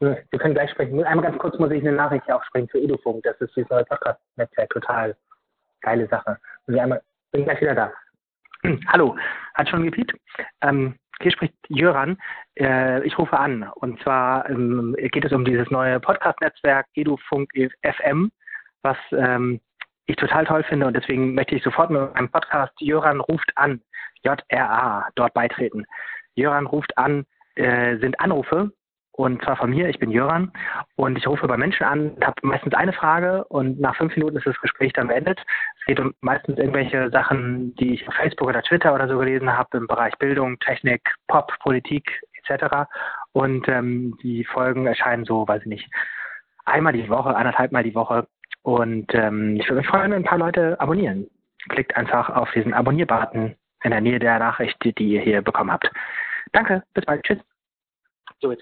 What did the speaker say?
Wir können gleich sprechen. Einmal ganz kurz muss ich eine Nachricht aufspringen für Edufunk. Das ist dieses neue Podcast-Netzwerk. Total geile Sache. Und ich einmal, bin gleich wieder da. Hallo, hat schon gepiept? Ähm, hier spricht Jöran. Äh, ich rufe an. Und zwar ähm, geht es um dieses neue Podcast-Netzwerk Edufunk FM, was ähm, ich total toll finde. Und deswegen möchte ich sofort mit einem Podcast Jöran ruft an, JRA, dort beitreten. Jöran ruft an, äh, sind Anrufe und zwar von mir, ich bin Jöran und ich rufe bei Menschen an, habe meistens eine Frage und nach fünf Minuten ist das Gespräch dann beendet. Es geht um meistens irgendwelche Sachen, die ich auf Facebook oder Twitter oder so gelesen habe im Bereich Bildung, Technik, Pop, Politik etc. Und ähm, die Folgen erscheinen so, weiß ich nicht, einmal die Woche, anderthalb Mal die Woche. Und ähm, ich würde mich freuen, wenn ein paar Leute abonnieren. Klickt einfach auf diesen Abonnier-Button in der Nähe der Nachricht, die ihr hier bekommen habt. Danke, bis bald, tschüss. So, jetzt